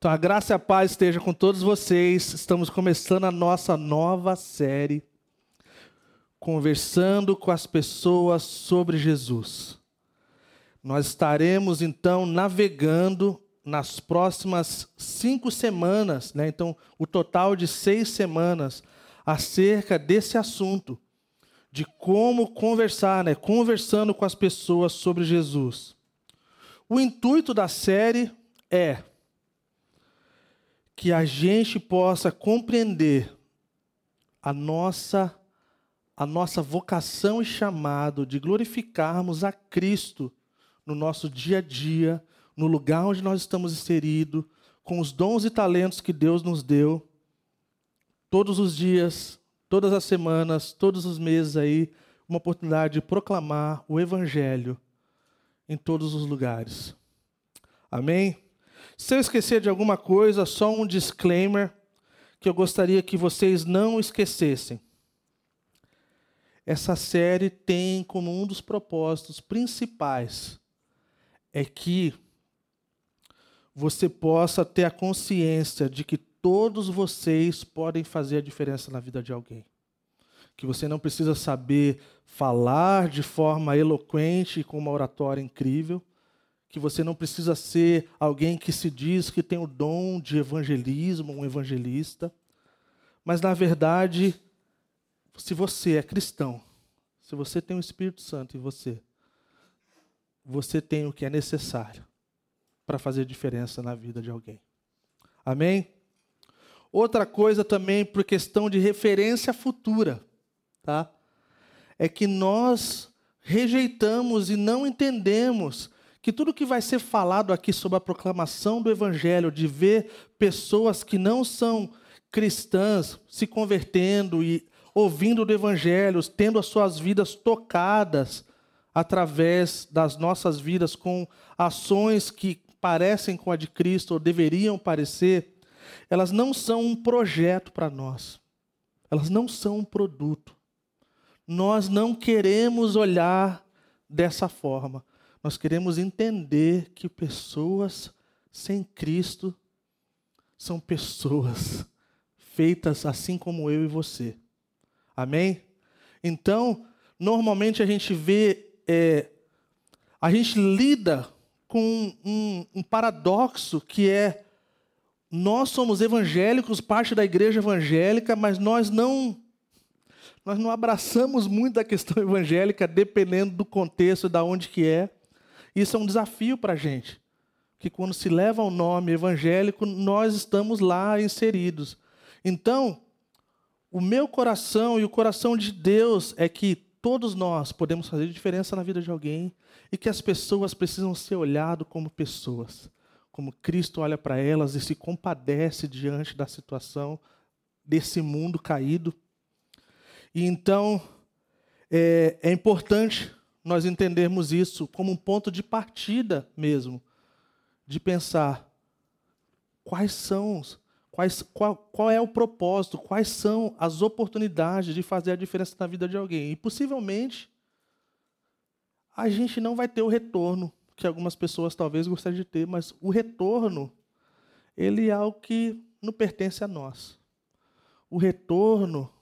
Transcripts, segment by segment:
Então a graça e a paz esteja com todos vocês. Estamos começando a nossa nova série, conversando com as pessoas sobre Jesus. Nós estaremos então navegando nas próximas cinco semanas, né? então o total de seis semanas, acerca desse assunto, de como conversar, né? conversando com as pessoas sobre Jesus. O intuito da série é que a gente possa compreender a nossa a nossa vocação e chamado de glorificarmos a Cristo no nosso dia a dia, no lugar onde nós estamos inseridos, com os dons e talentos que Deus nos deu, todos os dias, todas as semanas, todos os meses aí, uma oportunidade de proclamar o Evangelho em todos os lugares. Amém? Se eu esquecer de alguma coisa, só um disclaimer que eu gostaria que vocês não esquecessem. Essa série tem como um dos propósitos principais é que você possa ter a consciência de que todos vocês podem fazer a diferença na vida de alguém. Que você não precisa saber falar de forma eloquente com uma oratória incrível, que você não precisa ser alguém que se diz que tem o dom de evangelismo, um evangelista. Mas, na verdade, se você é cristão, se você tem o Espírito Santo em você, você tem o que é necessário para fazer diferença na vida de alguém. Amém? Outra coisa também, por questão de referência futura, tá? É que nós rejeitamos e não entendemos que tudo que vai ser falado aqui sobre a proclamação do Evangelho, de ver pessoas que não são cristãs se convertendo e ouvindo do Evangelho, tendo as suas vidas tocadas através das nossas vidas com ações que parecem com a de Cristo ou deveriam parecer, elas não são um projeto para nós. Elas não são um produto. Nós não queremos olhar dessa forma. Nós queremos entender que pessoas sem Cristo são pessoas feitas assim como eu e você. Amém? Então, normalmente a gente vê, é, a gente lida com um, um paradoxo que é nós somos evangélicos, parte da igreja evangélica, mas nós não nós não abraçamos muito a questão evangélica, dependendo do contexto, da onde que é. Isso é um desafio para a gente. Que quando se leva o nome evangélico, nós estamos lá inseridos. Então, o meu coração e o coração de Deus é que todos nós podemos fazer diferença na vida de alguém e que as pessoas precisam ser olhadas como pessoas. Como Cristo olha para elas e se compadece diante da situação desse mundo caído. E então, é, é importante nós entendermos isso como um ponto de partida mesmo, de pensar quais são, quais, qual, qual é o propósito, quais são as oportunidades de fazer a diferença na vida de alguém. E possivelmente a gente não vai ter o retorno que algumas pessoas talvez gostariam de ter, mas o retorno ele é algo que não pertence a nós. O retorno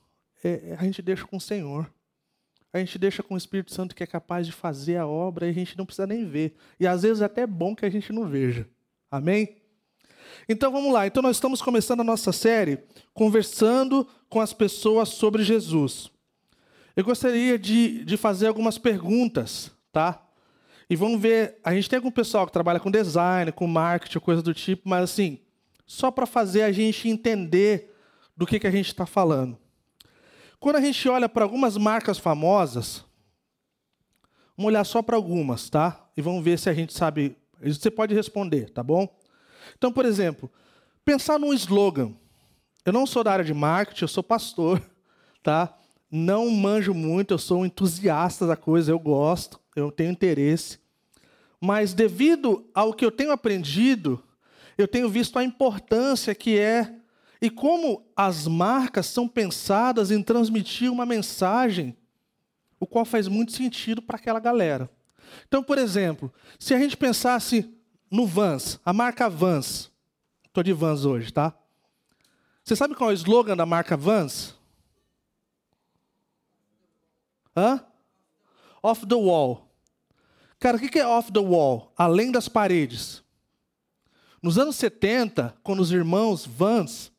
é, a gente deixa com o Senhor a gente deixa com o Espírito Santo que é capaz de fazer a obra e a gente não precisa nem ver. E às vezes é até bom que a gente não veja. Amém? Então vamos lá. Então nós estamos começando a nossa série conversando com as pessoas sobre Jesus. Eu gostaria de, de fazer algumas perguntas, tá? E vamos ver. A gente tem algum pessoal que trabalha com design, com marketing, coisa do tipo, mas assim, só para fazer a gente entender do que, que a gente está falando. Quando a gente olha para algumas marcas famosas, vamos olhar só para algumas, tá? E vamos ver se a gente sabe. Você pode responder, tá bom? Então, por exemplo, pensar num slogan. Eu não sou da área de marketing, eu sou pastor, tá? Não manjo muito, eu sou um entusiasta da coisa, eu gosto, eu tenho interesse. Mas devido ao que eu tenho aprendido, eu tenho visto a importância que é e como as marcas são pensadas em transmitir uma mensagem, o qual faz muito sentido para aquela galera. Então, por exemplo, se a gente pensasse no Vans, a marca Vans, Estou de Vans hoje, tá? Você sabe qual é o slogan da marca Vans? Hã? Off the wall. Cara, o que é off the wall? Além das paredes. Nos anos 70, quando os irmãos Vans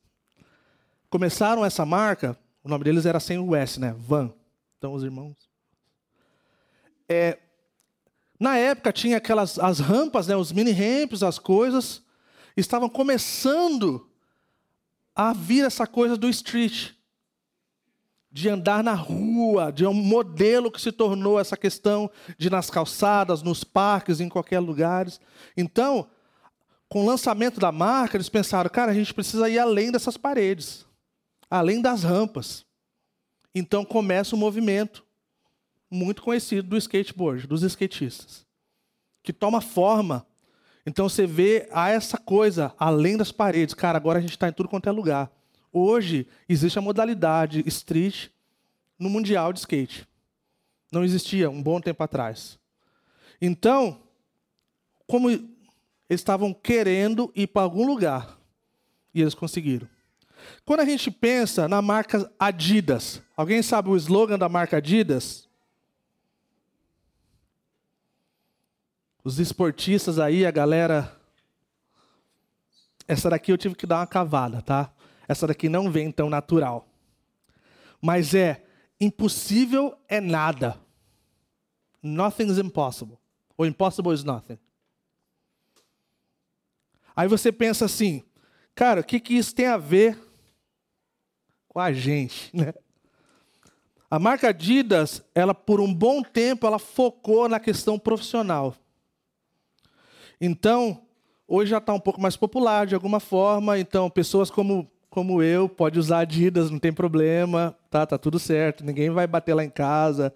começaram essa marca, o nome deles era sem o S, né? Van. Então, os irmãos. É, na época tinha aquelas as rampas, né, os mini ramps, as coisas, estavam começando a vir essa coisa do street, de andar na rua, de um modelo que se tornou essa questão de nas calçadas, nos parques, em qualquer lugar. Então, com o lançamento da marca, eles pensaram, cara, a gente precisa ir além dessas paredes, além das rampas. Então começa um movimento muito conhecido do skateboard, dos skatistas, que toma forma. Então você vê a essa coisa além das paredes. Cara, agora a gente está em tudo quanto é lugar. Hoje existe a modalidade street no mundial de skate. Não existia um bom tempo atrás. Então, como eles estavam querendo ir para algum lugar, e eles conseguiram. Quando a gente pensa na marca Adidas, alguém sabe o slogan da marca Adidas? Os esportistas aí, a galera. Essa daqui eu tive que dar uma cavada, tá? Essa daqui não vem tão natural. Mas é impossível é nada. Nothing is impossible. Ou impossible is nothing. Aí você pensa assim, cara, o que, que isso tem a ver com a gente, né? A marca Adidas, ela por um bom tempo, ela focou na questão profissional. Então, hoje já está um pouco mais popular de alguma forma. Então, pessoas como, como eu pode usar Adidas, não tem problema, tá? Tá tudo certo. Ninguém vai bater lá em casa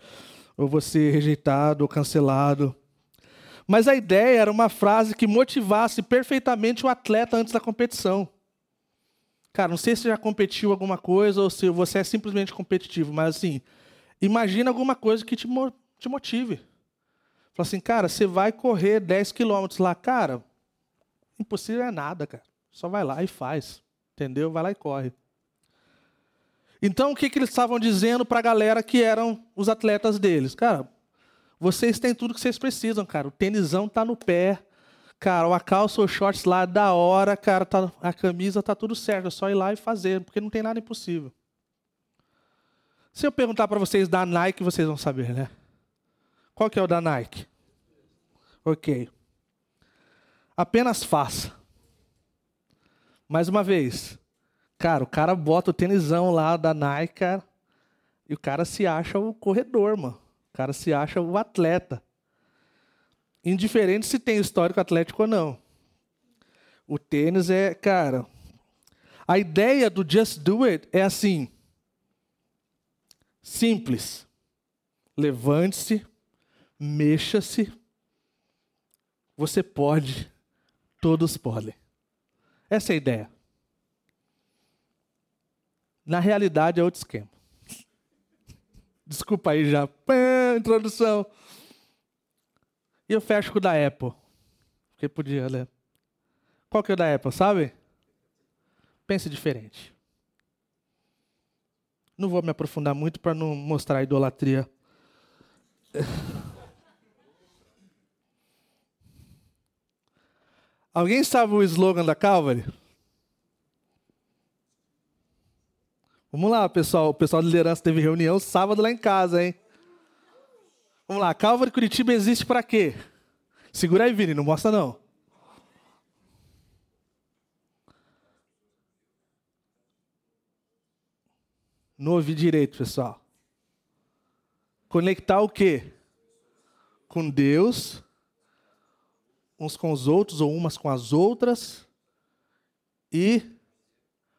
ou você rejeitado ou cancelado. Mas a ideia era uma frase que motivasse perfeitamente o atleta antes da competição. Cara, não sei se já competiu alguma coisa ou se você é simplesmente competitivo, mas assim, imagina alguma coisa que te, te motive. Fala assim, cara, você vai correr 10 quilômetros lá. Cara, impossível é nada, cara. Só vai lá e faz. Entendeu? Vai lá e corre. Então, o que, que eles estavam dizendo para a galera que eram os atletas deles? Cara, vocês têm tudo que vocês precisam, cara. O tênisão tá no pé, Cara, a calça ou shorts lá da hora, cara, tá, a camisa tá tudo certo, é só ir lá e fazer, porque não tem nada impossível. Se eu perguntar para vocês da Nike, vocês vão saber, né? Qual que é o da Nike? Ok. Apenas faça. Mais uma vez. Cara, o cara bota o tênisão lá da Nike, cara, e o cara se acha o corredor, mano. O cara se acha o atleta indiferente se tem histórico atlético ou não. O tênis é, cara. A ideia do just do it é assim: simples. Levante-se, mexa-se. Você pode, todos podem. Essa é a ideia. Na realidade é outro esquema. Desculpa aí já, Pã, introdução. E eu fecho com o da Apple. Porque podia, né? Qual que é o da Apple, sabe? Pense diferente. Não vou me aprofundar muito para não mostrar a idolatria. Alguém sabe o slogan da Calvary? Vamos lá, pessoal. O pessoal de liderança teve reunião sábado lá em casa, hein? Vamos lá, Calvary Curitiba existe para quê? Segura aí, Vini, não mostra não. Não ouvi direito, pessoal. Conectar o quê? Com Deus, uns com os outros ou umas com as outras e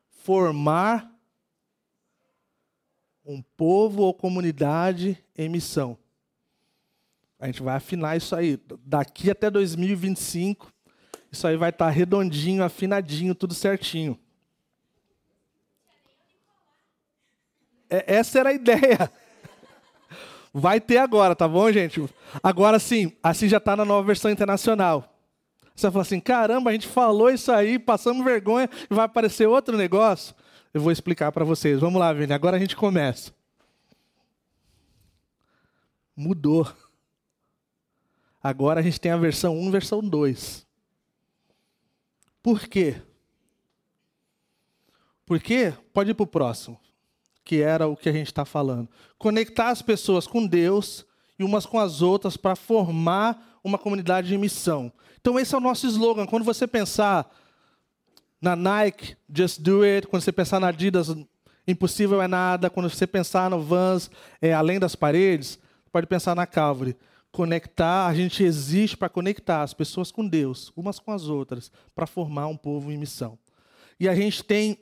formar um povo ou comunidade em missão. A gente vai afinar isso aí. Daqui até 2025, isso aí vai estar tá redondinho, afinadinho, tudo certinho. É, essa era a ideia. Vai ter agora, tá bom, gente? Agora sim, assim já está na nova versão internacional. Você vai falar assim: caramba, a gente falou isso aí, passamos vergonha e vai aparecer outro negócio. Eu vou explicar para vocês. Vamos lá, Vini, agora a gente começa. Mudou. Agora a gente tem a versão 1 e versão 2. Por quê? Porque, pode ir para o próximo, que era o que a gente está falando. Conectar as pessoas com Deus e umas com as outras para formar uma comunidade de missão. Então, esse é o nosso slogan. Quando você pensar na Nike, Just Do It, quando você pensar na Adidas, Impossível é Nada, quando você pensar no Vans, é, Além das Paredes, pode pensar na Calvary. Conectar, a gente existe para conectar as pessoas com Deus, umas com as outras, para formar um povo em missão. E a gente tem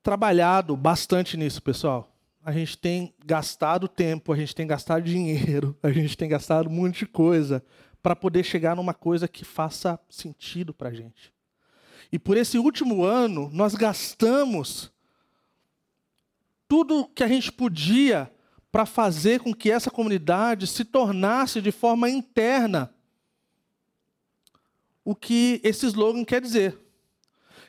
trabalhado bastante nisso, pessoal. A gente tem gastado tempo, a gente tem gastado dinheiro, a gente tem gastado um monte de coisa para poder chegar numa coisa que faça sentido para a gente. E por esse último ano, nós gastamos tudo que a gente podia para fazer com que essa comunidade se tornasse de forma interna o que esse slogan quer dizer.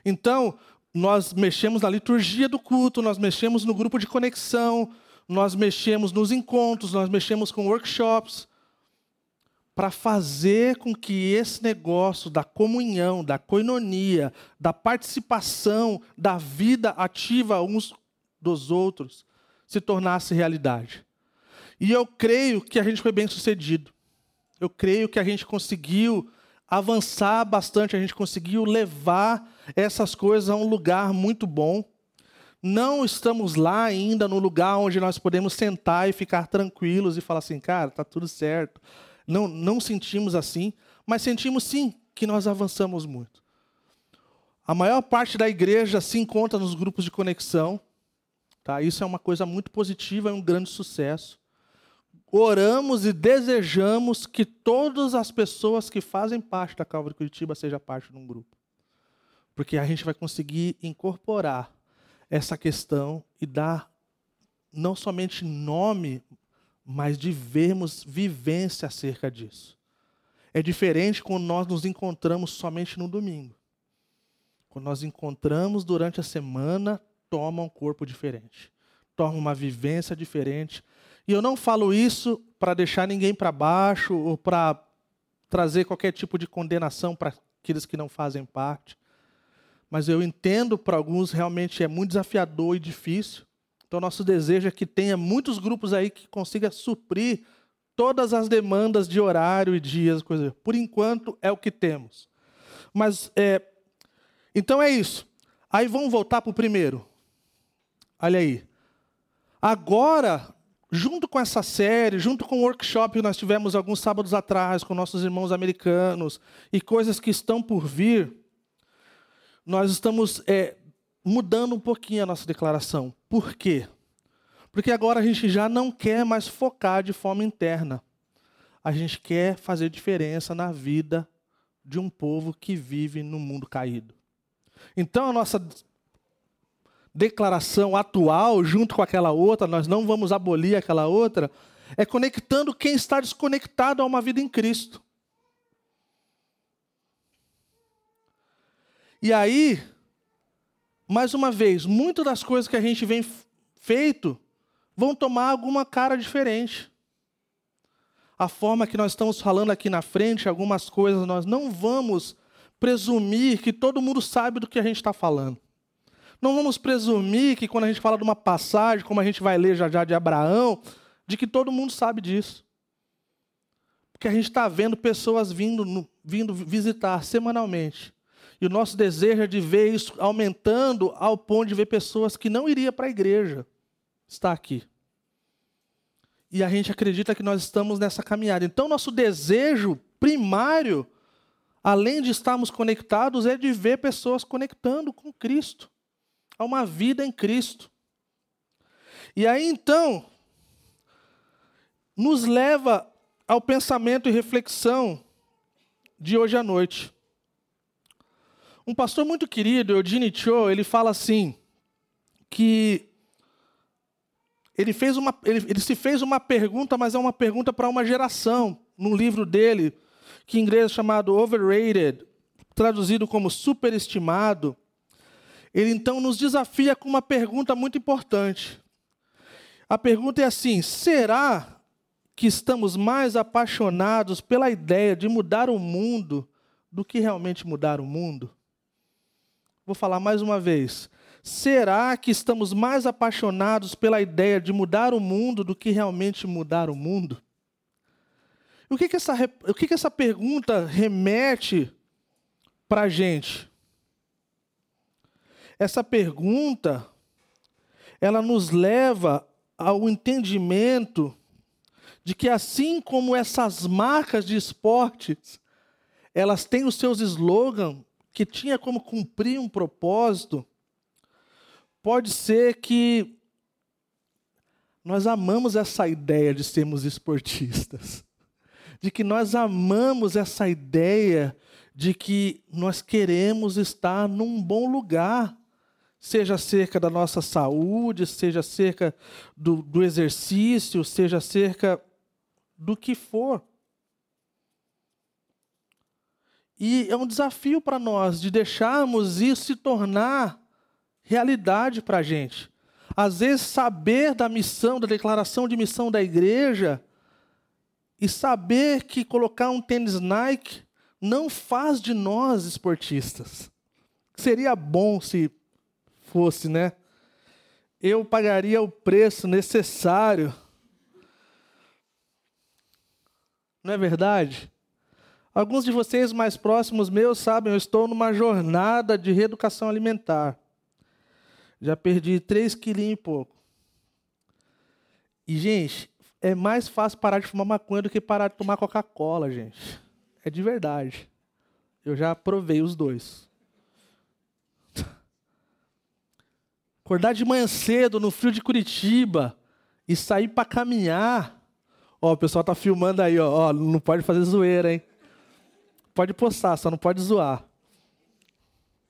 Então, nós mexemos na liturgia do culto, nós mexemos no grupo de conexão, nós mexemos nos encontros, nós mexemos com workshops, para fazer com que esse negócio da comunhão, da coinonia, da participação, da vida ativa uns dos outros se tornasse realidade. E eu creio que a gente foi bem sucedido. Eu creio que a gente conseguiu avançar bastante, a gente conseguiu levar essas coisas a um lugar muito bom. Não estamos lá ainda no lugar onde nós podemos sentar e ficar tranquilos e falar assim, cara, tá tudo certo. Não, não sentimos assim, mas sentimos sim que nós avançamos muito. A maior parte da igreja se encontra nos grupos de conexão. Tá? Isso é uma coisa muito positiva e um grande sucesso. Oramos e desejamos que todas as pessoas que fazem parte da Calvary Curitiba sejam parte de um grupo porque a gente vai conseguir incorporar essa questão e dar não somente nome, mas de vermos vivência acerca disso. É diferente quando nós nos encontramos somente no domingo. Quando nós encontramos durante a semana, toma um corpo diferente, toma uma vivência diferente. E eu não falo isso para deixar ninguém para baixo ou para trazer qualquer tipo de condenação para aqueles que não fazem parte mas eu entendo para alguns realmente é muito desafiador e difícil. Então, nosso desejo é que tenha muitos grupos aí que consiga suprir todas as demandas de horário e dias, coisa. Por enquanto é o que temos. Mas é, então é isso. Aí vamos voltar para o primeiro. Olha aí. Agora, junto com essa série, junto com o workshop que nós tivemos alguns sábados atrás com nossos irmãos americanos e coisas que estão por vir, nós estamos é, mudando um pouquinho a nossa declaração. Por quê? Porque agora a gente já não quer mais focar de forma interna. A gente quer fazer diferença na vida de um povo que vive no mundo caído. Então a nossa declaração atual, junto com aquela outra, nós não vamos abolir aquela outra, é conectando quem está desconectado a uma vida em Cristo. E aí, mais uma vez, muitas das coisas que a gente vem feito vão tomar alguma cara diferente. A forma que nós estamos falando aqui na frente, algumas coisas, nós não vamos presumir que todo mundo sabe do que a gente está falando. Não vamos presumir que quando a gente fala de uma passagem, como a gente vai ler já já de Abraão, de que todo mundo sabe disso. Porque a gente está vendo pessoas vindo, vindo visitar semanalmente. E o nosso desejo é de ver isso aumentando ao ponto de ver pessoas que não iriam para a igreja estar aqui. E a gente acredita que nós estamos nessa caminhada. Então, nosso desejo primário, além de estarmos conectados, é de ver pessoas conectando com Cristo, a uma vida em Cristo. E aí, então, nos leva ao pensamento e reflexão de hoje à noite. Um pastor muito querido, Eugene Cho, ele fala assim, que ele, fez uma, ele, ele se fez uma pergunta, mas é uma pergunta para uma geração, num livro dele, que em inglês é chamado overrated, traduzido como superestimado, ele então nos desafia com uma pergunta muito importante. A pergunta é assim: será que estamos mais apaixonados pela ideia de mudar o mundo do que realmente mudar o mundo? Vou falar mais uma vez. Será que estamos mais apaixonados pela ideia de mudar o mundo do que realmente mudar o mundo? O que, que, essa, o que, que essa pergunta remete para a gente? Essa pergunta, ela nos leva ao entendimento de que assim como essas marcas de esportes, elas têm os seus slogans que tinha como cumprir um propósito, pode ser que nós amamos essa ideia de sermos esportistas. De que nós amamos essa ideia de que nós queremos estar num bom lugar seja acerca da nossa saúde, seja acerca do, do exercício, seja acerca do que for. E é um desafio para nós de deixarmos isso se tornar realidade para a gente. Às vezes, saber da missão, da declaração de missão da igreja, e saber que colocar um tênis Nike não faz de nós esportistas. Seria bom se fosse, né? Eu pagaria o preço necessário. Não é verdade? Alguns de vocês mais próximos meus sabem, eu estou numa jornada de reeducação alimentar. Já perdi 3 quilinhos e pouco. E, gente, é mais fácil parar de fumar maconha do que parar de tomar Coca-Cola, gente. É de verdade. Eu já provei os dois. Acordar de manhã cedo no frio de Curitiba e sair para caminhar. Ó, o pessoal tá filmando aí, ó. ó. Não pode fazer zoeira, hein? Pode postar, só não pode zoar.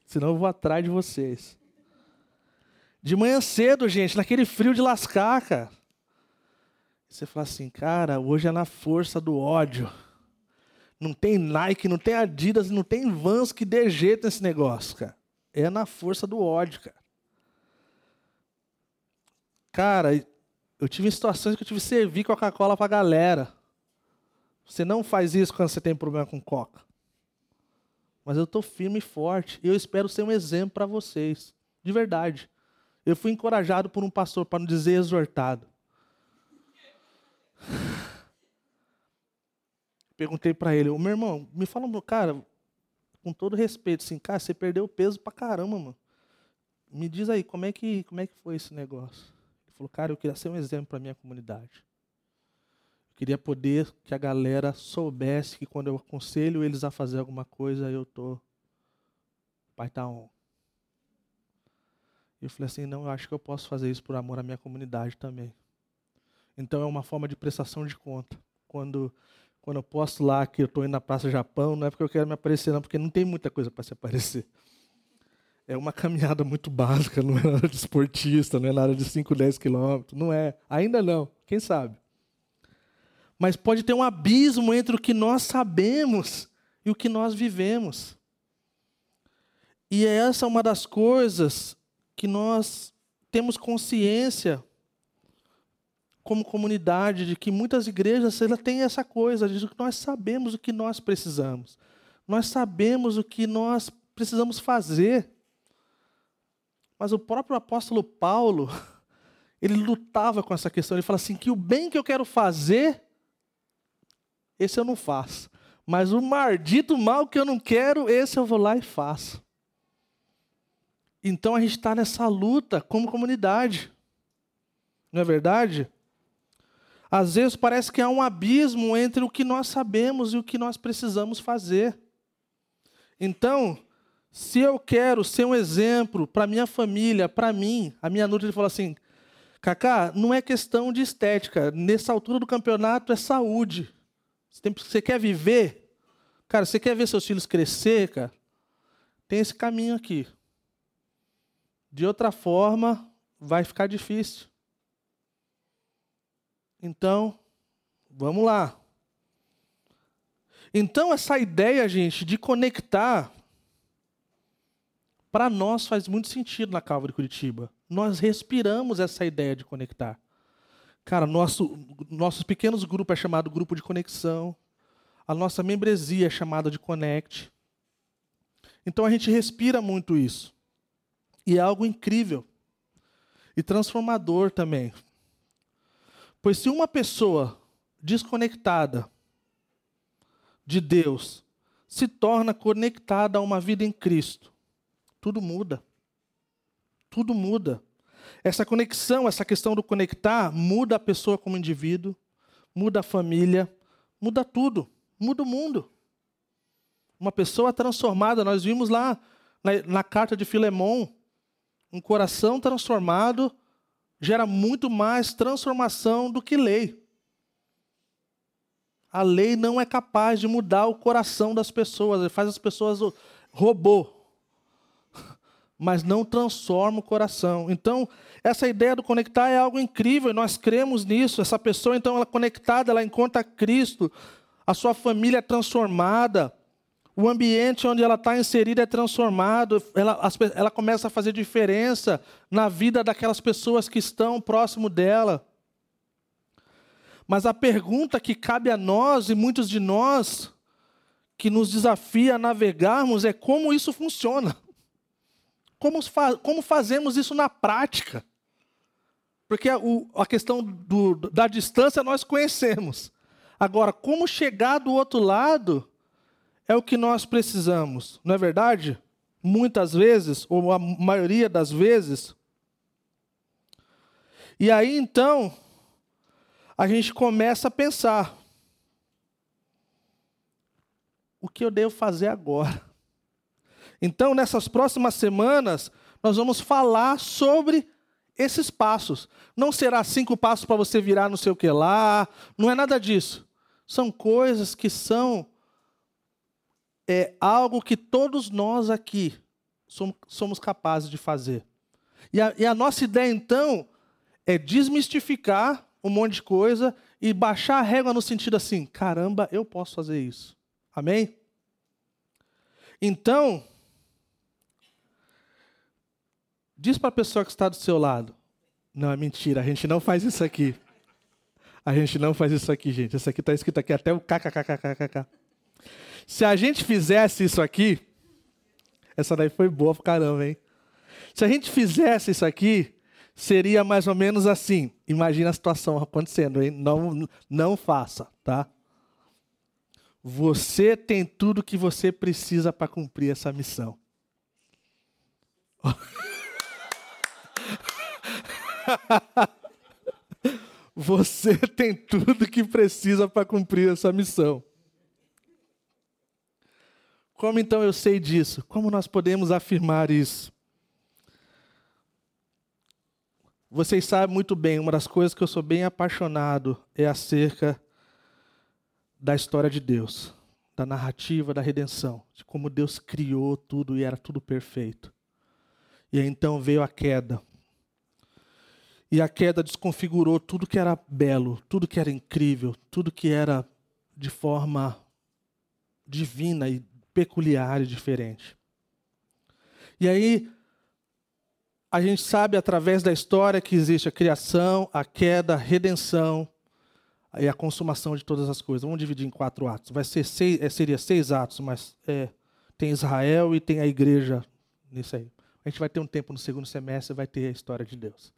Senão eu vou atrás de vocês. De manhã cedo, gente, naquele frio de lascar, cara. Você fala assim, cara, hoje é na força do ódio. Não tem Nike, não tem Adidas, não tem Vans que dê jeito nesse negócio, cara. É na força do ódio, cara. Cara, eu tive situações que eu tive que servir Coca-Cola pra galera. Você não faz isso quando você tem problema com Coca. Mas eu estou firme e forte. E eu espero ser um exemplo para vocês. De verdade. Eu fui encorajado por um pastor, para não dizer exortado. Perguntei para ele, meu irmão, me fala, cara, com todo respeito, assim, cara, você perdeu peso pra caramba, mano. Me diz aí, como é que, como é que foi esse negócio? Falou, cara, eu queria ser um exemplo para minha comunidade. Eu queria poder que a galera soubesse que quando eu aconselho eles a fazer alguma coisa, eu tô pai tá on. Eu falei assim, não, eu acho que eu posso fazer isso por amor à minha comunidade também. Então é uma forma de prestação de conta. Quando quando eu posto lá que eu estou indo na Praça Japão, não é porque eu quero me aparecer, não, porque não tem muita coisa para se aparecer é uma caminhada muito básica, não é nada de esportista, não é nada de 5, 10 quilômetros, não é. Ainda não, quem sabe? Mas pode ter um abismo entre o que nós sabemos e o que nós vivemos. E é essa uma das coisas que nós temos consciência como comunidade de que muitas igrejas ela têm essa coisa de que nós sabemos o que nós precisamos. Nós sabemos o que nós precisamos fazer. Mas o próprio apóstolo Paulo, ele lutava com essa questão. Ele fala assim: que o bem que eu quero fazer, esse eu não faço. Mas o maldito mal que eu não quero, esse eu vou lá e faço. Então a gente está nessa luta como comunidade. Não é verdade? Às vezes parece que há um abismo entre o que nós sabemos e o que nós precisamos fazer. Então, se eu quero ser um exemplo para minha família, para mim, a minha Nutri falou assim: Cacá, não é questão de estética. Nessa altura do campeonato é saúde. Você, você quer viver? Cara, você quer ver seus filhos crescer, cara? Tem esse caminho aqui. De outra forma, vai ficar difícil. Então, vamos lá. Então, essa ideia, gente, de conectar, para nós faz muito sentido na Calva de Curitiba. Nós respiramos essa ideia de conectar. Cara, nosso, nossos pequenos grupos é chamado grupo de conexão. A nossa membresia é chamada de Connect. Então a gente respira muito isso. E é algo incrível. E transformador também. Pois se uma pessoa desconectada de Deus se torna conectada a uma vida em Cristo, tudo muda. Tudo muda. Essa conexão, essa questão do conectar, muda a pessoa como indivíduo, muda a família, muda tudo, muda o mundo. Uma pessoa transformada, nós vimos lá na, na carta de Filemão, um coração transformado gera muito mais transformação do que lei. A lei não é capaz de mudar o coração das pessoas, faz as pessoas robô, mas não transforma o coração. Então, essa ideia do conectar é algo incrível, nós cremos nisso. Essa pessoa, então, ela é conectada, ela encontra Cristo, a sua família é transformada, o ambiente onde ela está inserida é transformado, ela, ela começa a fazer diferença na vida daquelas pessoas que estão próximo dela. Mas a pergunta que cabe a nós e muitos de nós, que nos desafia a navegarmos, é como isso funciona. Como, como fazemos isso na prática? Porque a, o, a questão do, da distância nós conhecemos. Agora, como chegar do outro lado é o que nós precisamos, não é verdade? Muitas vezes, ou a maioria das vezes. E aí então, a gente começa a pensar: o que eu devo fazer agora? Então, nessas próximas semanas, nós vamos falar sobre esses passos. Não será cinco passos para você virar não sei o que lá, não é nada disso. São coisas que são é algo que todos nós aqui somos capazes de fazer. E a, e a nossa ideia, então, é desmistificar um monte de coisa e baixar a régua no sentido assim: caramba, eu posso fazer isso. Amém? Então, diz para a pessoa que está do seu lado: não, é mentira, a gente não faz isso aqui. A gente não faz isso aqui, gente. Isso aqui está escrito aqui até o kkkkkkk. Se a gente fizesse isso aqui, essa daí foi boa pra caramba, hein? Se a gente fizesse isso aqui, seria mais ou menos assim. Imagina a situação acontecendo, hein? Não, não faça, tá? Você tem tudo que você precisa para cumprir essa missão. você tem tudo que precisa para cumprir essa missão. Como então eu sei disso? Como nós podemos afirmar isso? Vocês sabem muito bem, uma das coisas que eu sou bem apaixonado é acerca da história de Deus, da narrativa da redenção, de como Deus criou tudo e era tudo perfeito. E então veio a queda. E a queda desconfigurou tudo que era belo, tudo que era incrível, tudo que era de forma divina e peculiar e diferente. E aí, a gente sabe através da história que existe a criação, a queda, a redenção e a consumação de todas as coisas. Vamos dividir em quatro atos. Vai ser seis, é, seria seis atos, mas é, tem Israel e tem a igreja nisso aí. A gente vai ter um tempo no segundo semestre, vai ter a história de Deus.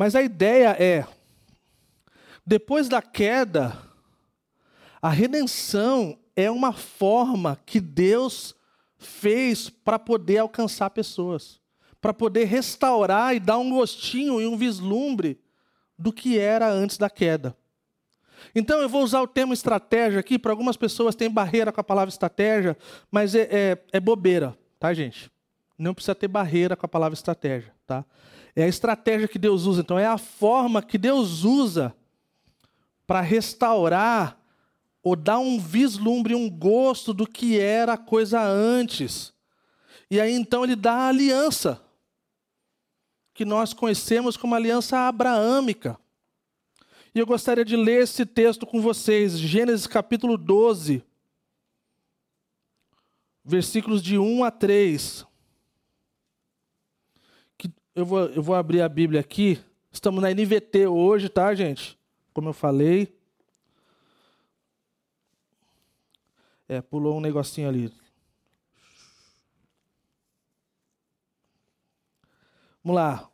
Mas a ideia é, depois da queda, a redenção é uma forma que Deus fez para poder alcançar pessoas, para poder restaurar e dar um gostinho e um vislumbre do que era antes da queda. Então eu vou usar o termo estratégia aqui, para algumas pessoas tem barreira com a palavra estratégia, mas é, é, é bobeira, tá, gente? Não precisa ter barreira com a palavra estratégia, tá? É a estratégia que Deus usa, então é a forma que Deus usa para restaurar ou dá um vislumbre, um gosto do que era a coisa antes. E aí então ele dá a aliança, que nós conhecemos como aliança abraâmica. E eu gostaria de ler esse texto com vocês, Gênesis capítulo 12, versículos de 1 a 3. Eu, vou, eu vou abrir a Bíblia aqui. Estamos na NVT hoje, tá, gente? Como eu falei. É, pulou um negocinho ali. Vamos lá.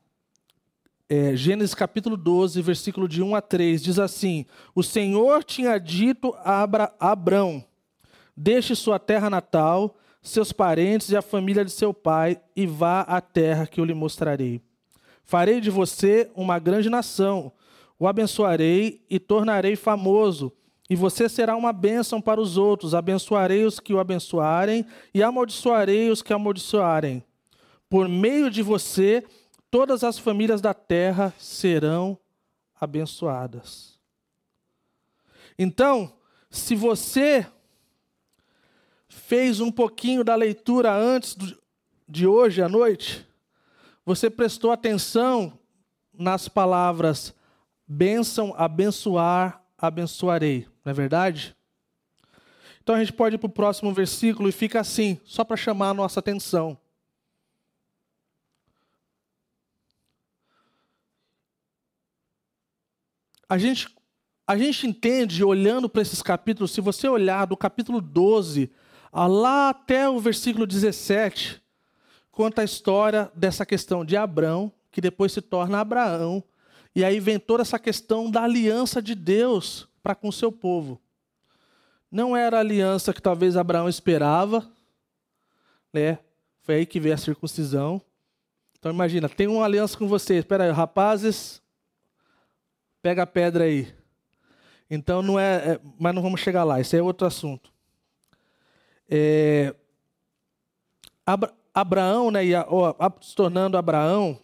É, Gênesis capítulo 12, versículo de 1 a 3, diz assim: O Senhor tinha dito a Abra Abrão: Deixe sua terra natal, seus parentes e a família de seu pai, e vá à terra que eu lhe mostrarei. Farei de você uma grande nação, o abençoarei e tornarei famoso e você será uma bênção para os outros. Abençoarei os que o abençoarem e amaldiçoarei os que amaldiçoarem. Por meio de você, todas as famílias da terra serão abençoadas. Então, se você fez um pouquinho da leitura antes de hoje à noite, você prestou atenção nas palavras bênção, abençoar, abençoarei. Não é verdade? Então a gente pode ir para o próximo versículo e fica assim, só para chamar a nossa atenção. A gente, a gente entende, olhando para esses capítulos, se você olhar do capítulo 12 lá até o versículo 17, conta a história dessa questão de Abraão, que depois se torna Abraão, e aí vem toda essa questão da aliança de Deus para com o seu povo. Não era a aliança que talvez Abraão esperava, né? Foi aí que veio a circuncisão. Então imagina, tem uma aliança com você. Espera aí, rapazes, pega a pedra aí. Então não é, é, mas não vamos chegar lá. Isso é outro assunto. É, Abra, Abraão, né, ó, se tornando Abraão,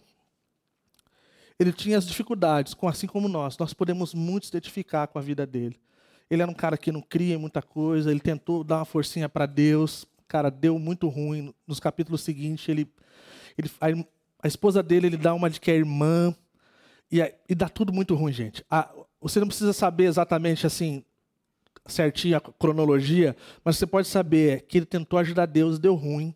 ele tinha as dificuldades, assim como nós. Nós podemos muito se identificar com a vida dele. Ele era um cara que não cria muita coisa, ele tentou dar uma forcinha para Deus. Cara, deu muito ruim. Nos capítulos seguintes, ele, ele a, a, esposa dele, ele dá uma de que é irmã. E, e dá tudo muito ruim, gente. A, você não precisa saber exatamente assim, certinho a cronologia, mas você pode saber que ele tentou ajudar Deus, deu ruim.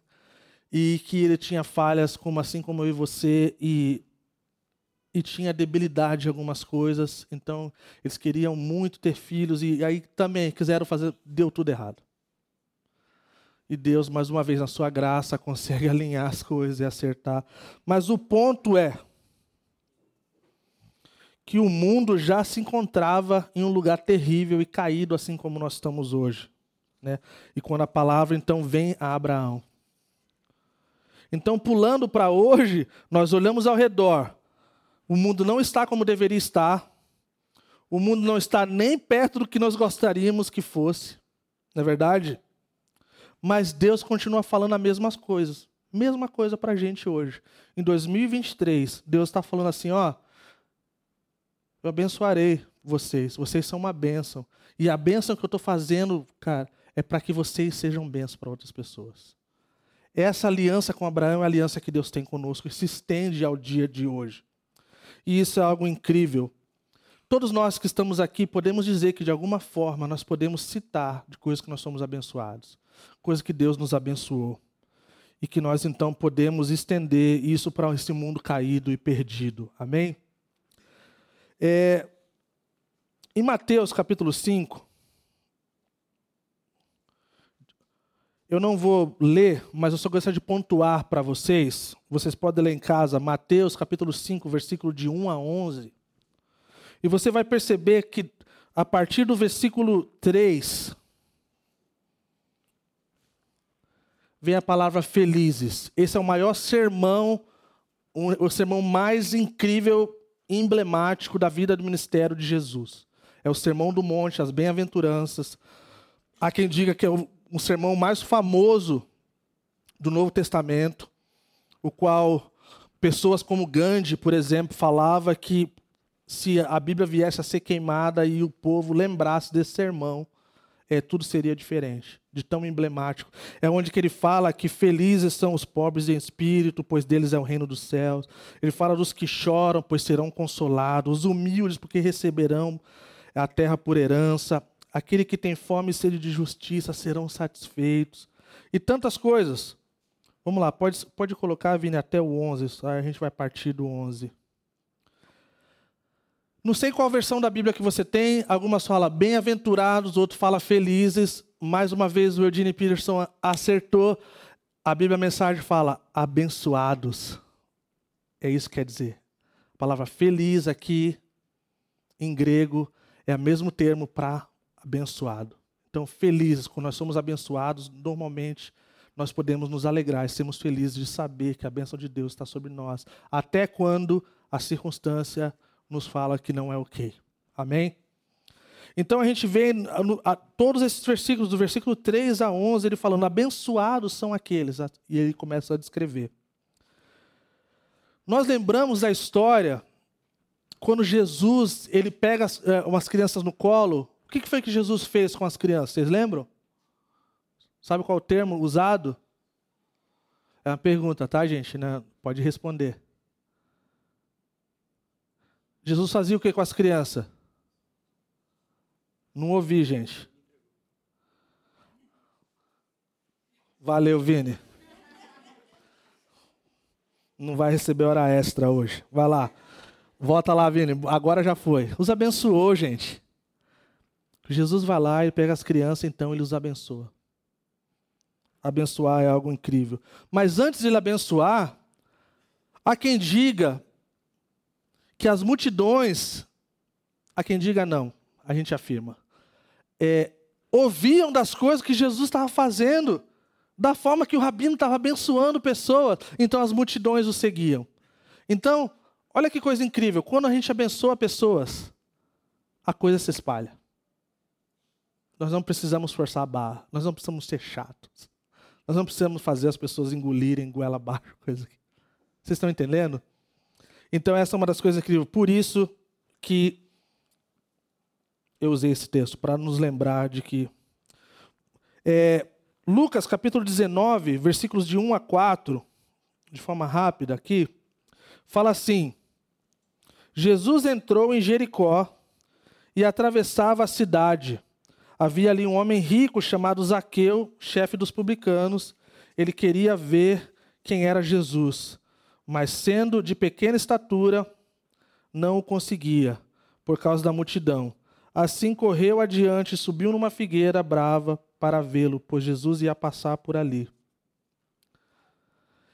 E que ele tinha falhas, como assim como eu e você, e e tinha debilidade em algumas coisas, então eles queriam muito ter filhos e aí também quiseram fazer, deu tudo errado. E Deus, mais uma vez, na sua graça, consegue alinhar as coisas e acertar. Mas o ponto é que o mundo já se encontrava em um lugar terrível e caído, assim como nós estamos hoje. Né? E quando a palavra então vem a Abraão. Então, pulando para hoje, nós olhamos ao redor o mundo não está como deveria estar. O mundo não está nem perto do que nós gostaríamos que fosse. Não é verdade? Mas Deus continua falando as mesmas coisas. Mesma coisa para a gente hoje. Em 2023, Deus está falando assim: ó, eu abençoarei vocês. Vocês são uma bênção. E a bênção que eu estou fazendo, cara, é para que vocês sejam bênçãos para outras pessoas. Essa aliança com Abraão é a aliança que Deus tem conosco e se estende ao dia de hoje. E isso é algo incrível. Todos nós que estamos aqui podemos dizer que, de alguma forma, nós podemos citar de coisas que nós somos abençoados, coisas que Deus nos abençoou. E que nós, então, podemos estender isso para esse mundo caído e perdido. Amém? É, em Mateus capítulo 5, Eu não vou ler, mas eu só gostaria de pontuar para vocês. Vocês podem ler em casa, Mateus capítulo 5, versículo de 1 a 11. E você vai perceber que a partir do versículo 3, vem a palavra felizes. Esse é o maior sermão, o sermão mais incrível emblemático da vida do ministério de Jesus. É o Sermão do Monte, as bem-aventuranças. Há quem diga que é o um sermão mais famoso do Novo Testamento, o qual pessoas como Gandhi, por exemplo, falava que se a Bíblia viesse a ser queimada e o povo lembrasse desse sermão, é, tudo seria diferente, de tão emblemático. É onde que ele fala que felizes são os pobres em espírito, pois deles é o reino dos céus. Ele fala dos que choram, pois serão consolados, os humildes, porque receberão a terra por herança. Aquele que tem fome e sede de justiça serão satisfeitos. e tantas coisas. Vamos lá, pode, pode colocar, Vini, até o 11, a gente vai partir do 11. Não sei qual versão da Bíblia que você tem, algumas falam bem-aventurados, outros falam felizes. Mais uma vez o Eugene Peterson acertou. A Bíblia a mensagem fala abençoados. É isso que quer dizer. A palavra feliz aqui, em grego, é o mesmo termo para abençoado. Então, felizes, quando nós somos abençoados, normalmente nós podemos nos alegrar e sermos felizes de saber que a bênção de Deus está sobre nós, até quando a circunstância nos fala que não é ok. Amém? Então a gente vê no, a, todos esses versículos, do versículo 3 a 11, ele falando: abençoados são aqueles, e ele começa a descrever. Nós lembramos da história quando Jesus ele pega é, umas crianças no colo. O que foi que Jesus fez com as crianças? Vocês lembram? Sabe qual é o termo usado? É uma pergunta, tá, gente? Não, pode responder. Jesus fazia o que com as crianças? Não ouvi, gente. Valeu, Vini. Não vai receber hora extra hoje. Vai lá. Volta lá, Vini. Agora já foi. Os abençoou, gente. Jesus vai lá e pega as crianças, então ele os abençoa abençoar é algo incrível. Mas antes de ele abençoar, há quem diga que as multidões, há quem diga não, a gente afirma, é, ouviam das coisas que Jesus estava fazendo, da forma que o rabino estava abençoando pessoas, então as multidões o seguiam. Então, olha que coisa incrível, quando a gente abençoa pessoas, a coisa se espalha. Nós não precisamos forçar a barra, nós não precisamos ser chatos. Nós não precisamos fazer as pessoas engolirem goela abaixo, coisa aqui. Vocês estão entendendo? Então essa é uma das coisas incríveis. Por isso que eu usei esse texto, para nos lembrar de que é, Lucas capítulo 19, versículos de 1 a 4, de forma rápida aqui, fala assim: Jesus entrou em Jericó e atravessava a cidade havia ali um homem rico chamado Zaqueu, chefe dos publicanos. Ele queria ver quem era Jesus, mas sendo de pequena estatura, não o conseguia, por causa da multidão. Assim correu adiante e subiu numa figueira brava para vê-lo, pois Jesus ia passar por ali.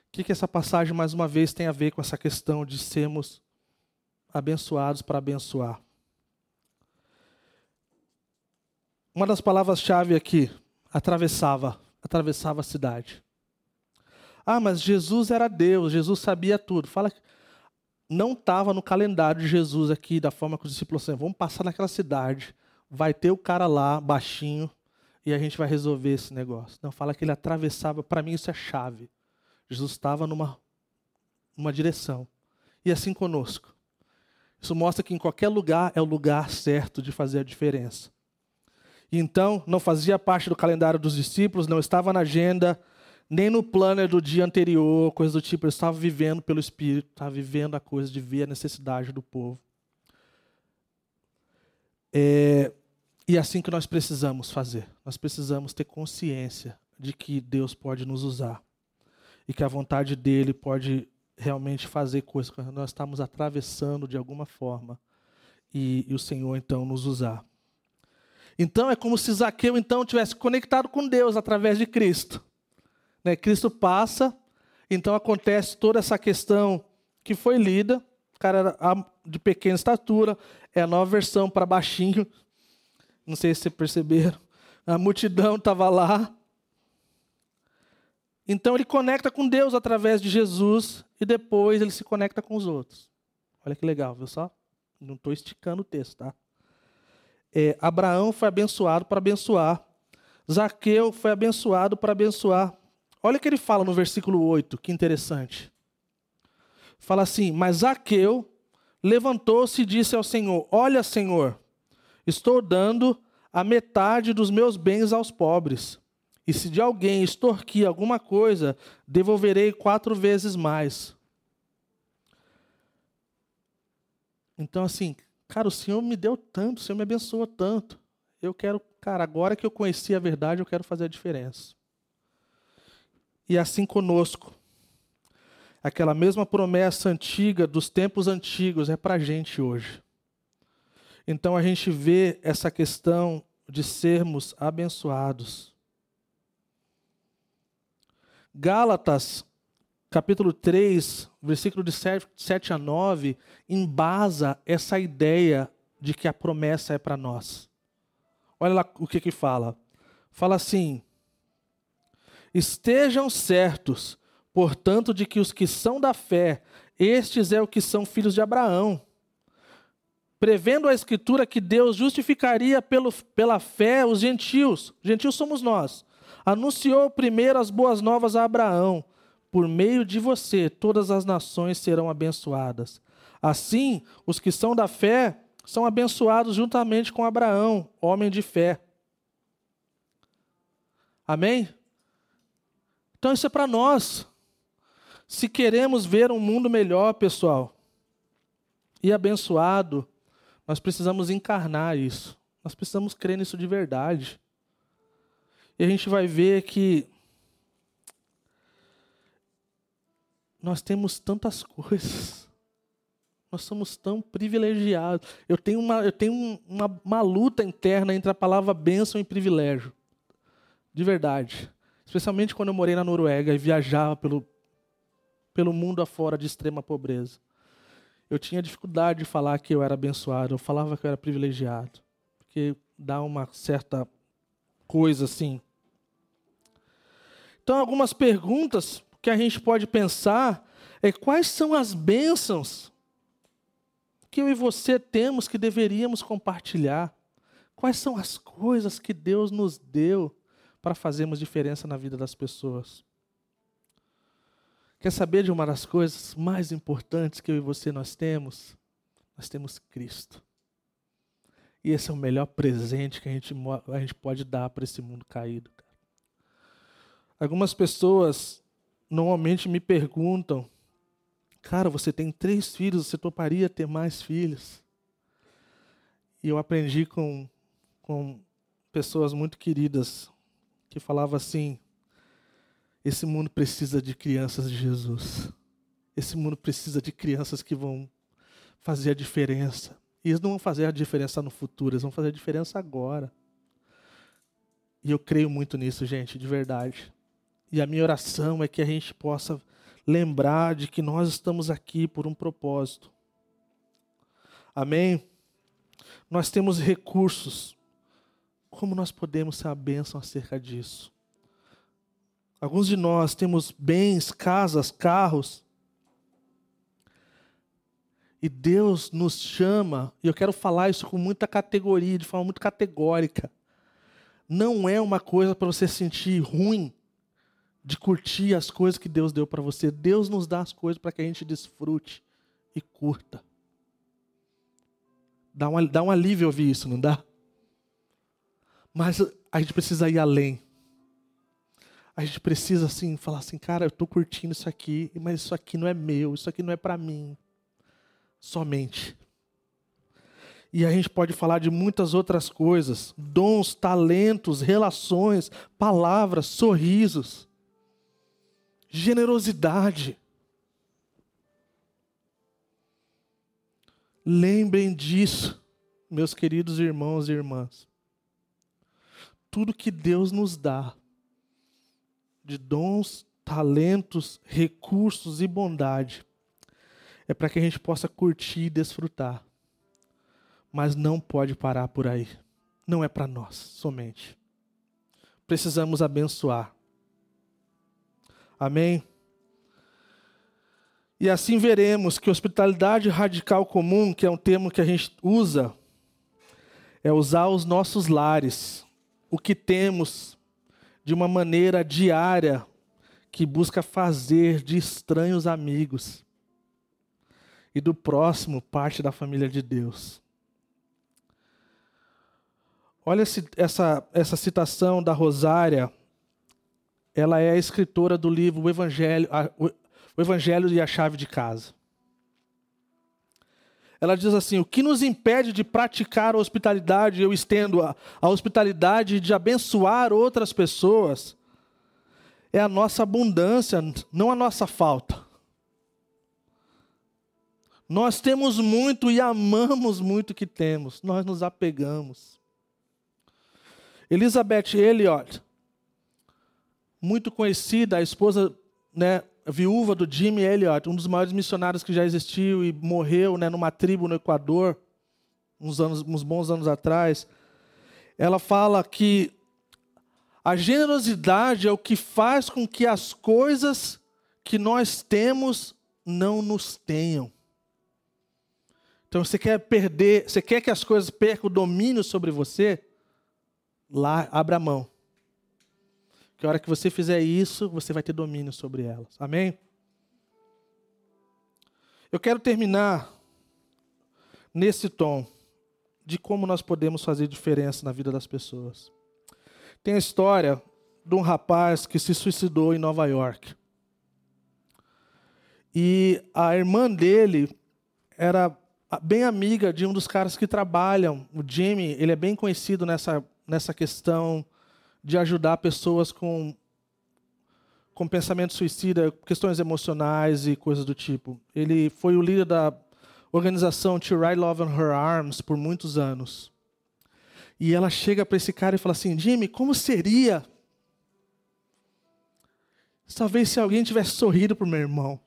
O que, que essa passagem, mais uma vez, tem a ver com essa questão de sermos abençoados para abençoar? Uma das palavras-chave aqui, atravessava, atravessava a cidade. Ah, mas Jesus era Deus, Jesus sabia tudo. Fala que não estava no calendário de Jesus aqui, da forma que os discípulos assim, vamos passar naquela cidade, vai ter o cara lá, baixinho, e a gente vai resolver esse negócio. Não, fala que ele atravessava, para mim isso é chave. Jesus estava numa uma direção. E assim conosco. Isso mostra que em qualquer lugar é o lugar certo de fazer a diferença. Então, não fazia parte do calendário dos discípulos, não estava na agenda, nem no planner do dia anterior, coisa do tipo. Ele estava vivendo pelo Espírito, estava vivendo a coisa de ver a necessidade do povo. É, e é assim que nós precisamos fazer. Nós precisamos ter consciência de que Deus pode nos usar e que a vontade dele pode realmente fazer coisas que nós estamos atravessando de alguma forma e, e o Senhor então nos usar. Então é como se Zaqueu então tivesse conectado com Deus através de Cristo. Né? Cristo passa, então acontece toda essa questão que foi lida. O cara era de pequena estatura, é a nova versão para baixinho. Não sei se vocês perceberam. A multidão estava lá. Então ele conecta com Deus através de Jesus e depois ele se conecta com os outros. Olha que legal, viu só? Não estou esticando o texto, tá? é, Abraão foi abençoado para abençoar. Zaqueu foi abençoado para abençoar. Olha o que ele fala no versículo 8, que interessante. Fala assim: Mas Zaqueu levantou-se e disse ao Senhor: Olha, Senhor, estou dando a metade dos meus bens aos pobres. E se de alguém extorquir alguma coisa, devolverei quatro vezes mais. Então, assim, Cara, o Senhor me deu tanto, o Senhor me abençoou tanto. Eu quero, cara, agora que eu conheci a verdade, eu quero fazer a diferença. E assim conosco. Aquela mesma promessa antiga dos tempos antigos é para a gente hoje. Então a gente vê essa questão de sermos abençoados. Gálatas, capítulo 3, versículo de 7 a 9, embasa essa ideia de que a promessa é para nós. Olha lá o que que fala. Fala assim: Estejam certos, portanto, de que os que são da fé, estes é o que são filhos de Abraão prevendo a Escritura que Deus justificaria pelo, pela fé os gentios, gentios somos nós, anunciou primeiro as boas novas a Abraão: por meio de você todas as nações serão abençoadas. Assim, os que são da fé são abençoados juntamente com Abraão, homem de fé. Amém? Então, isso é para nós. Se queremos ver um mundo melhor, pessoal, e abençoado, nós precisamos encarnar isso. Nós precisamos crer nisso de verdade. E a gente vai ver que nós temos tantas coisas. Nós somos tão privilegiados. Eu tenho uma, eu tenho uma, uma luta interna entre a palavra bênção e privilégio. De verdade. Especialmente quando eu morei na Noruega e viajava pelo, pelo mundo afora de extrema pobreza eu tinha dificuldade de falar que eu era abençoado, eu falava que eu era privilegiado, porque dá uma certa coisa assim. Então, algumas perguntas que a gente pode pensar é quais são as bênçãos que eu e você temos que deveríamos compartilhar? Quais são as coisas que Deus nos deu para fazermos diferença na vida das pessoas? Quer saber de uma das coisas mais importantes que eu e você nós temos? Nós temos Cristo. E esse é o melhor presente que a gente, a gente pode dar para esse mundo caído. Algumas pessoas normalmente me perguntam: Cara, você tem três filhos, você toparia ter mais filhos? E eu aprendi com, com pessoas muito queridas que falavam assim: esse mundo precisa de crianças de Jesus. Esse mundo precisa de crianças que vão fazer a diferença. E eles não vão fazer a diferença no futuro, eles vão fazer a diferença agora. E eu creio muito nisso, gente, de verdade. E a minha oração é que a gente possa lembrar de que nós estamos aqui por um propósito. Amém? Nós temos recursos. Como nós podemos ser a bênção acerca disso? Alguns de nós temos bens, casas, carros. E Deus nos chama, e eu quero falar isso com muita categoria, de forma muito categórica. Não é uma coisa para você sentir ruim de curtir as coisas que Deus deu para você. Deus nos dá as coisas para que a gente desfrute e curta. Dá um, dá um alívio ouvir isso, não dá? Mas a gente precisa ir além a gente precisa assim falar assim, cara, eu estou curtindo isso aqui, mas isso aqui não é meu, isso aqui não é para mim. Somente. E a gente pode falar de muitas outras coisas: dons, talentos, relações, palavras, sorrisos, generosidade. Lembrem disso, meus queridos irmãos e irmãs. Tudo que Deus nos dá de dons, talentos, recursos e bondade. É para que a gente possa curtir e desfrutar. Mas não pode parar por aí. Não é para nós somente. Precisamos abençoar. Amém? E assim veremos que hospitalidade radical comum, que é um termo que a gente usa, é usar os nossos lares, o que temos, de uma maneira diária que busca fazer de estranhos amigos e do próximo parte da família de Deus. Olha essa, essa citação da Rosária. Ela é a escritora do livro O Evangelho, o Evangelho e a Chave de Casa. Ela diz assim: o que nos impede de praticar a hospitalidade, eu estendo a, a hospitalidade de abençoar outras pessoas, é a nossa abundância, não a nossa falta. Nós temos muito e amamos muito o que temos, nós nos apegamos. Elizabeth Elliot, muito conhecida, a esposa, né, viúva do Jimmy Elliot, um dos maiores missionários que já existiu e morreu, né, numa tribo no Equador, uns anos, uns bons anos atrás. Ela fala que a generosidade é o que faz com que as coisas que nós temos não nos tenham. Então você quer perder, você quer que as coisas percam o domínio sobre você? Lá, abra a mão. Que a hora que você fizer isso, você vai ter domínio sobre elas. Amém? Eu quero terminar nesse tom de como nós podemos fazer diferença na vida das pessoas. Tem a história de um rapaz que se suicidou em Nova York. E a irmã dele era bem amiga de um dos caras que trabalham. O Jimmy, ele é bem conhecido nessa, nessa questão de ajudar pessoas com, com pensamento suicida, questões emocionais e coisas do tipo. Ele foi o líder da organização To Ride Love on Her Arms por muitos anos. E ela chega para esse cara e fala assim: Jimmy, como seria? Talvez se alguém tivesse sorrido para o meu irmão.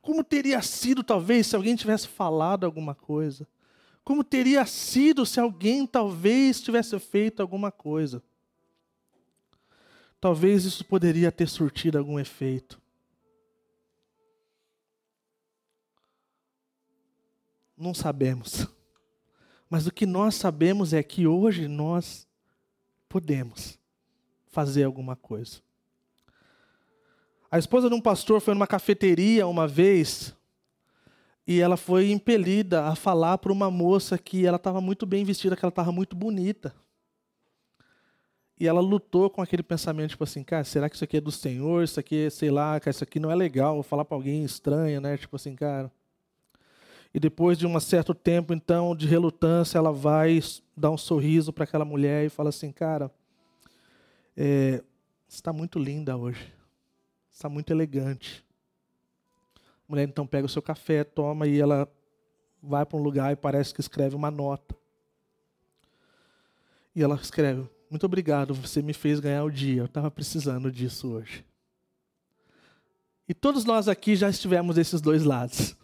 Como teria sido, talvez, se alguém tivesse falado alguma coisa? Como teria sido se alguém, talvez, tivesse feito alguma coisa? Talvez isso poderia ter surtido algum efeito. Não sabemos. Mas o que nós sabemos é que hoje nós podemos fazer alguma coisa. A esposa de um pastor foi numa cafeteria uma vez e ela foi impelida a falar para uma moça que ela estava muito bem vestida, que ela estava muito bonita. E ela lutou com aquele pensamento, tipo assim, cara, será que isso aqui é do Senhor? Isso aqui, sei lá, cara, isso aqui não é legal. Vou falar para alguém estranho, né? Tipo assim, cara. E depois de um certo tempo, então, de relutância, ela vai dar um sorriso para aquela mulher e fala assim, cara, é, está muito linda hoje está muito elegante. A mulher então pega o seu café, toma e ela vai para um lugar e parece que escreve uma nota. E ela escreve: Muito obrigado, você me fez ganhar o dia. Eu estava precisando disso hoje. E todos nós aqui já estivemos desses dois lados.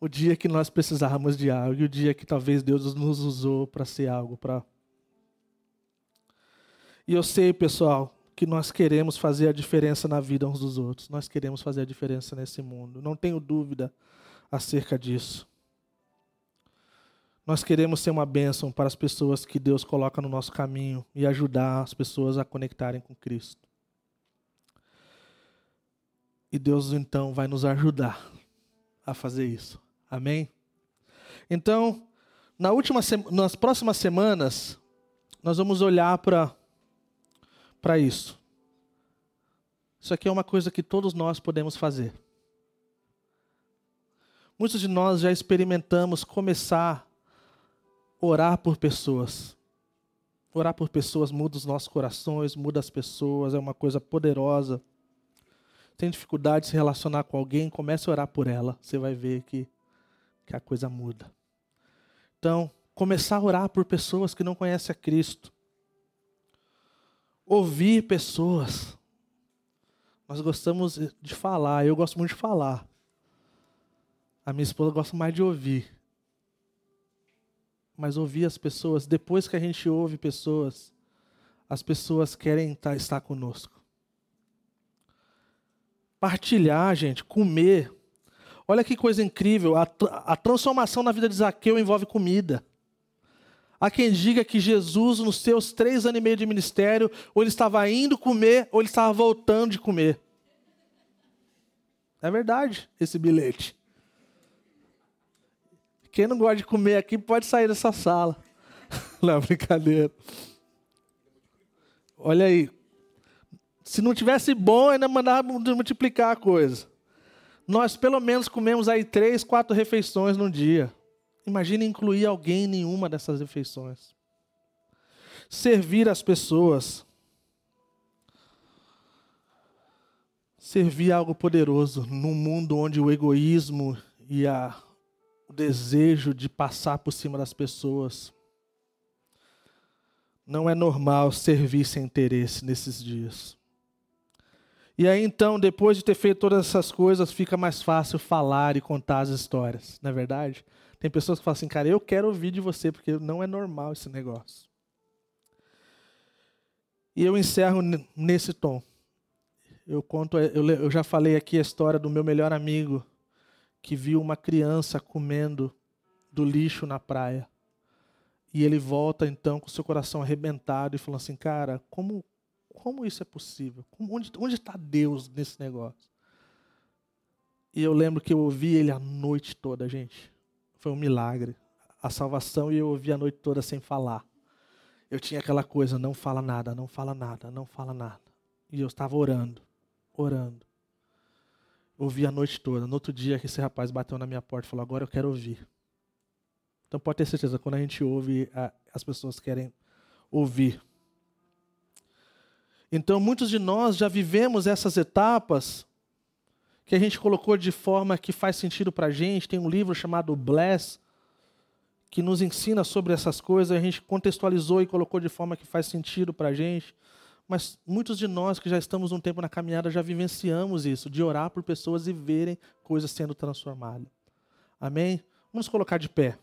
O dia que nós precisávamos de algo e o dia que talvez Deus nos usou para ser algo. E eu sei, pessoal, que nós queremos fazer a diferença na vida uns dos outros. Nós queremos fazer a diferença nesse mundo. Não tenho dúvida acerca disso. Nós queremos ser uma bênção para as pessoas que Deus coloca no nosso caminho e ajudar as pessoas a conectarem com Cristo. E Deus então vai nos ajudar a fazer isso. Amém? Então, na última nas próximas semanas, nós vamos olhar para isso. Isso aqui é uma coisa que todos nós podemos fazer. Muitos de nós já experimentamos começar orar por pessoas. Orar por pessoas muda os nossos corações, muda as pessoas, é uma coisa poderosa. Tem dificuldade de se relacionar com alguém, comece a orar por ela. Você vai ver que, que a coisa muda. Então, começar a orar por pessoas que não conhecem a Cristo ouvir pessoas. Nós gostamos de falar, eu gosto muito de falar. A minha esposa gosta mais de ouvir. Mas ouvir as pessoas, depois que a gente ouve pessoas, as pessoas querem estar, estar conosco. Partilhar, gente, comer. Olha que coisa incrível. A, a transformação na vida de Zaqueu envolve comida. Há quem diga que Jesus, nos seus três anos e meio de ministério, ou ele estava indo comer, ou ele estava voltando de comer. É verdade esse bilhete. Quem não gosta de comer aqui pode sair dessa sala. Não, brincadeira. Olha aí. Se não tivesse bom, ainda mandava multiplicar a coisa. Nós pelo menos comemos aí três, quatro refeições no dia. Imagine incluir alguém em nenhuma dessas refeições. Servir as pessoas. servir algo poderoso num mundo onde o egoísmo e a, desejo de passar por cima das pessoas não é normal servir sem interesse nesses dias. E aí então, depois de ter feito todas essas coisas, fica mais fácil falar e contar as histórias, não é verdade? Tem pessoas que falam assim, cara, eu quero ouvir de você, porque não é normal esse negócio. E eu encerro nesse tom. Eu conto, eu, já falei aqui a história do meu melhor amigo que viu uma criança comendo do lixo na praia. E ele volta então com seu coração arrebentado e falando assim, cara, como como isso é possível? Como, onde está Deus nesse negócio? E eu lembro que eu ouvi ele a noite toda, gente. Foi um milagre. A salvação e eu ouvi a noite toda sem falar. Eu tinha aquela coisa, não fala nada, não fala nada, não fala nada. E eu estava orando, orando. Ouvi a noite toda. No outro dia, esse rapaz bateu na minha porta e falou: Agora eu quero ouvir. Então pode ter certeza, quando a gente ouve, as pessoas querem ouvir. Então, muitos de nós já vivemos essas etapas que a gente colocou de forma que faz sentido para a gente. Tem um livro chamado Bless, que nos ensina sobre essas coisas. A gente contextualizou e colocou de forma que faz sentido para a gente. Mas muitos de nós que já estamos um tempo na caminhada já vivenciamos isso, de orar por pessoas e verem coisas sendo transformadas. Amém? Vamos colocar de pé.